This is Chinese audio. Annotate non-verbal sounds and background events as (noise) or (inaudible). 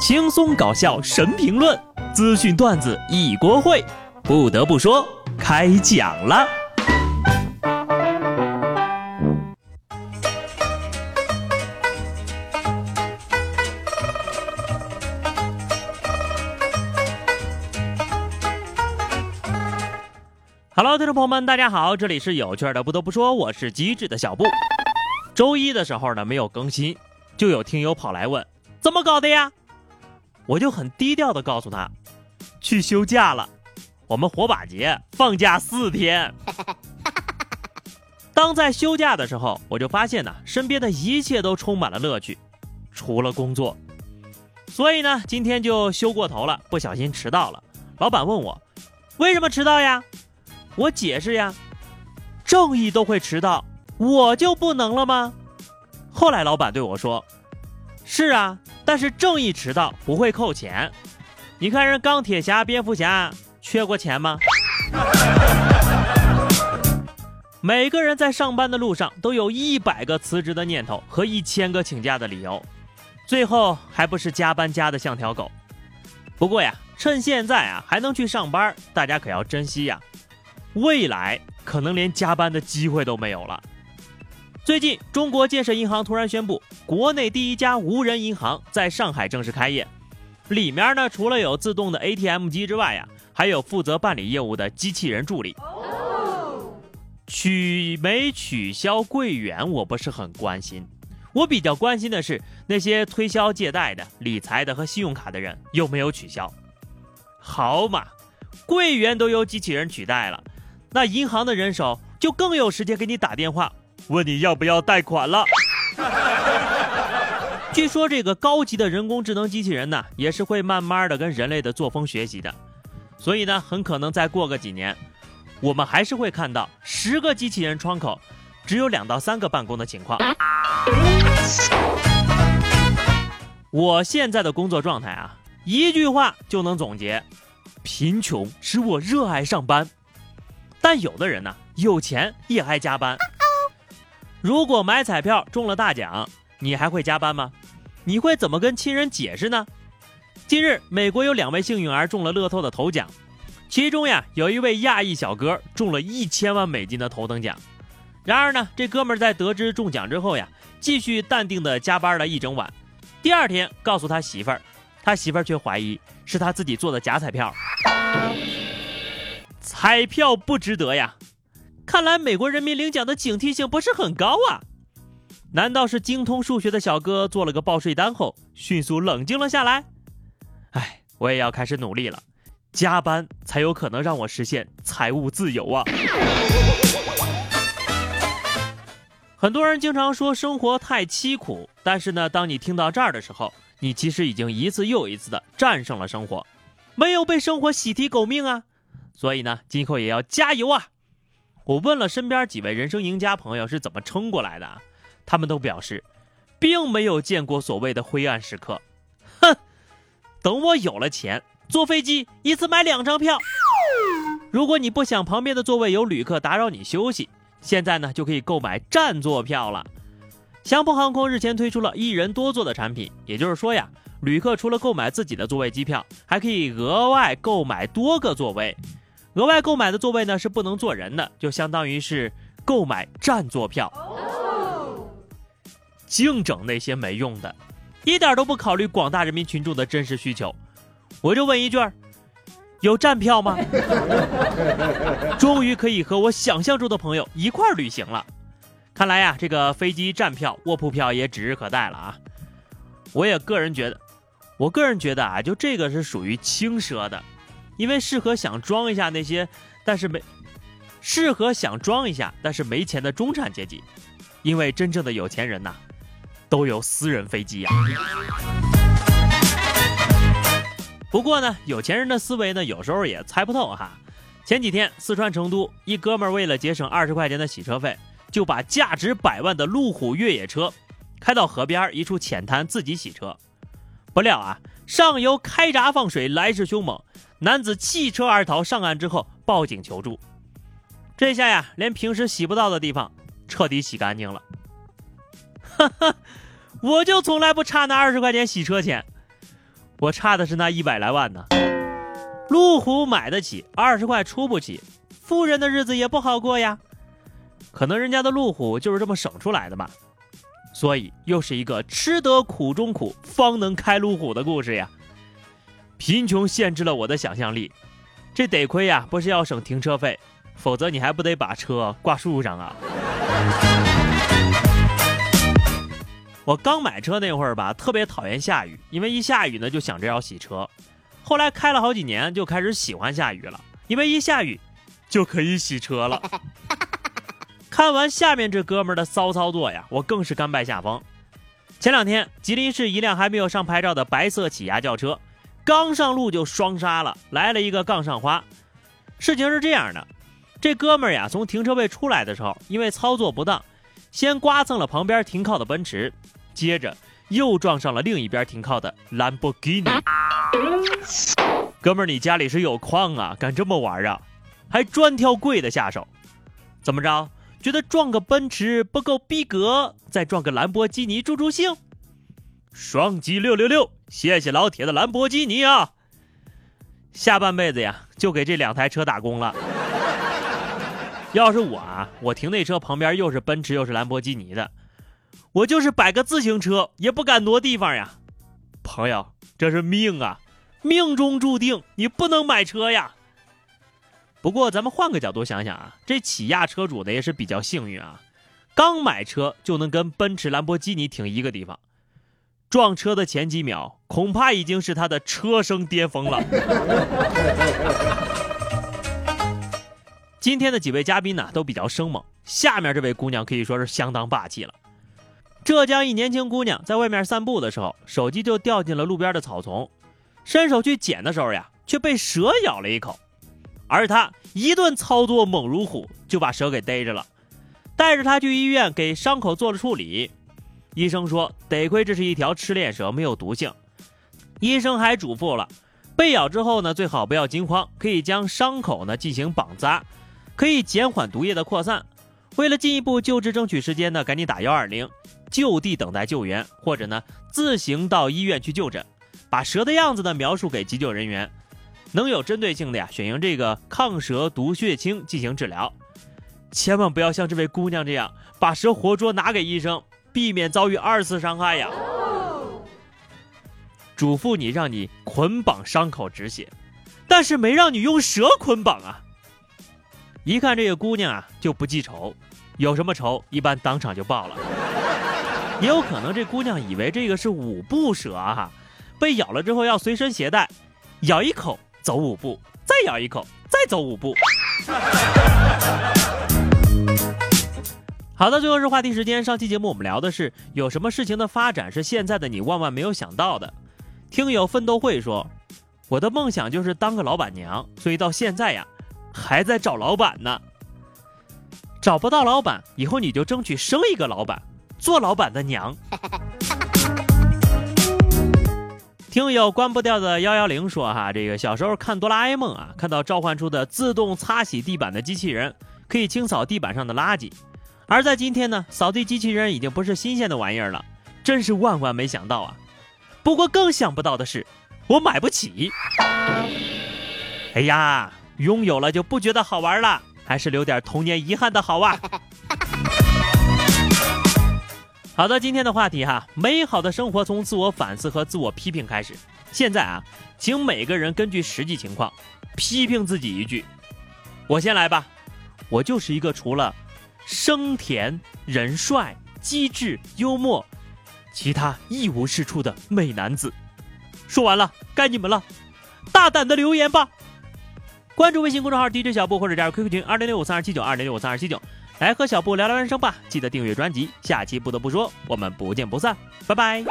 轻松搞笑神评论，资讯段子一锅烩。不得不说，开讲了。Hello，听众朋友们，大家好，这里是有趣的。不得不说，我是机智的小布。周一的时候呢，没有更新，就有听友跑来问，怎么搞的呀？我就很低调的告诉他，去休假了。我们火把节放假四天。(laughs) 当在休假的时候，我就发现呢，身边的一切都充满了乐趣，除了工作。所以呢，今天就休过头了，不小心迟到了。老板问我，为什么迟到呀？我解释呀，正义都会迟到，我就不能了吗？后来老板对我说：“是啊，但是正义迟到不会扣钱。你看人钢铁侠、蝙蝠侠缺过钱吗？” (laughs) 每个人在上班的路上都有一百个辞职的念头和一千个请假的理由，最后还不是加班加的像条狗。不过呀，趁现在啊还能去上班，大家可要珍惜呀。未来可能连加班的机会都没有了。最近，中国建设银行突然宣布，国内第一家无人银行在上海正式开业。里面呢，除了有自动的 ATM 机之外呀，还有负责办理业务的机器人助理。取没取消柜员，我不是很关心。我比较关心的是那些推销借贷的、理财的和信用卡的人有没有取消。好嘛，柜员都由机器人取代了。那银行的人手就更有时间给你打电话，问你要不要贷款了。(laughs) 据说这个高级的人工智能机器人呢，也是会慢慢的跟人类的作风学习的，所以呢，很可能再过个几年，我们还是会看到十个机器人窗口只有两到三个办公的情况。我现在的工作状态啊，一句话就能总结：贫穷使我热爱上班。但有的人呢，有钱也爱加班。如果买彩票中了大奖，你还会加班吗？你会怎么跟亲人解释呢？近日，美国有两位幸运儿中了乐透的头奖，其中呀，有一位亚裔小哥中了一千万美金的头等奖。然而呢，这哥们在得知中奖之后呀，继续淡定的加班了一整晚。第二天告诉他媳妇儿，他媳妇儿却怀疑是他自己做的假彩票。彩票不值得呀！看来美国人民领奖的警惕性不是很高啊！难道是精通数学的小哥做了个报税单后，迅速冷静了下来？哎，我也要开始努力了，加班才有可能让我实现财务自由啊！(laughs) 很多人经常说生活太凄苦，但是呢，当你听到这儿的时候，你其实已经一次又一次的战胜了生活，没有被生活喜提狗命啊！所以呢，今后也要加油啊！我问了身边几位人生赢家朋友是怎么撑过来的，他们都表示，并没有见过所谓的灰暗时刻。哼，等我有了钱，坐飞机一次买两张票。如果你不想旁边的座位有旅客打扰你休息，现在呢就可以购买占座票了。祥鹏航空日前推出了一人多座的产品，也就是说呀，旅客除了购买自己的座位机票，还可以额外购买多个座位。额外购买的座位呢是不能坐人的，就相当于是购买占座票，净整那些没用的，一点都不考虑广大人民群众的真实需求。我就问一句儿，有站票吗？(laughs) 终于可以和我想象中的朋友一块儿旅行了。看来呀，这个飞机站票、卧铺票也指日可待了啊！我也个人觉得，我个人觉得啊，就这个是属于轻奢的。因为适合想装一下那些，但是没适合想装一下但是没钱的中产阶级，因为真正的有钱人呐，都有私人飞机呀。不过呢，有钱人的思维呢，有时候也猜不透哈。前几天四川成都一哥们为了节省二十块钱的洗车费，就把价值百万的路虎越野车开到河边一处浅滩自己洗车，不料啊，上游开闸放水来势凶猛。男子弃车而逃，上岸之后报警求助。这下呀，连平时洗不到的地方彻底洗干净了。哈哈，我就从来不差那二十块钱洗车钱。我差的是那一百来万呢。路虎买得起，二十块出不起，富人的日子也不好过呀。可能人家的路虎就是这么省出来的吧。所以又是一个吃得苦中苦，方能开路虎的故事呀。贫穷限制了我的想象力，这得亏呀，不是要省停车费，否则你还不得把车挂树上啊。我刚买车那会儿吧，特别讨厌下雨，因为一下雨呢就想着要洗车。后来开了好几年，就开始喜欢下雨了，因为一下雨就可以洗车了。看完下面这哥们儿的骚操作呀，我更是甘拜下风。前两天，吉林市一辆还没有上牌照的白色起亚轿车，刚上路就双杀了，来了一个杠上花。事情是这样的，这哥们儿呀，从停车位出来的时候，因为操作不当，先刮蹭了旁边停靠的奔驰，接着又撞上了另一边停靠的兰博基尼。哥们儿，你家里是有矿啊，敢这么玩啊？还专挑贵的下手，怎么着？觉得撞个奔驰不够逼格，再撞个兰博基尼助助兴。双击六六六，谢谢老铁的兰博基尼啊！下半辈子呀，就给这两台车打工了。要是我啊，我停那车旁边又是奔驰又是兰博基尼的，我就是摆个自行车也不敢挪地方呀。朋友，这是命啊，命中注定你不能买车呀。不过，咱们换个角度想想啊，这起亚车主呢也是比较幸运啊，刚买车就能跟奔驰、兰博基尼停一个地方。撞车的前几秒，恐怕已经是他的车生巅峰了。(laughs) 今天的几位嘉宾呢都比较生猛，下面这位姑娘可以说是相当霸气了。浙江一年轻姑娘在外面散步的时候，手机就掉进了路边的草丛，伸手去捡的时候呀，却被蛇咬了一口。而他一顿操作猛如虎，就把蛇给逮着了，带着她去医院给伤口做了处理。医生说，得亏这是一条赤链蛇，没有毒性。医生还嘱咐了，被咬之后呢，最好不要惊慌，可以将伤口呢进行绑扎，可以减缓毒液的扩散。为了进一步救治争取时间呢，赶紧打幺二零，就地等待救援，或者呢自行到医院去就诊，把蛇的样子呢描述给急救人员。能有针对性的呀，选用这个抗蛇毒血清进行治疗，千万不要像这位姑娘这样把蛇活捉拿给医生，避免遭遇二次伤害呀。嘱咐你让你捆绑伤口止血，但是没让你用蛇捆绑啊。一看这个姑娘啊就不记仇，有什么仇一般当场就报了。也有可能这姑娘以为这个是五步蛇啊，被咬了之后要随身携带，咬一口。走五步，再咬一口，再走五步。好的，最后是话题时间。上期节目我们聊的是有什么事情的发展是现在的你万万没有想到的。听友奋斗会说，我的梦想就是当个老板娘，所以到现在呀还在找老板呢。找不到老板，以后你就争取生一个老板，做老板的娘。(laughs) 听友关不掉的幺幺零说哈，这个小时候看哆啦 A 梦啊，看到召唤出的自动擦洗地板的机器人，可以清扫地板上的垃圾。而在今天呢，扫地机器人已经不是新鲜的玩意儿了，真是万万没想到啊！不过更想不到的是，我买不起。哎呀，拥有了就不觉得好玩了，还是留点童年遗憾的好啊！(laughs) 好的，今天的话题哈，美好的生活从自我反思和自我批评开始。现在啊，请每个人根据实际情况批评自己一句。我先来吧，我就是一个除了生甜、人帅、机智、幽默，其他一无是处的美男子。说完了，该你们了，大胆的留言吧。关注微信公众号 DJ 小布或者加入 QQ 群二零六五三二七九二零六五三二七九。来和小布聊聊人生吧，记得订阅专辑。下期不得不说，我们不见不散，拜拜。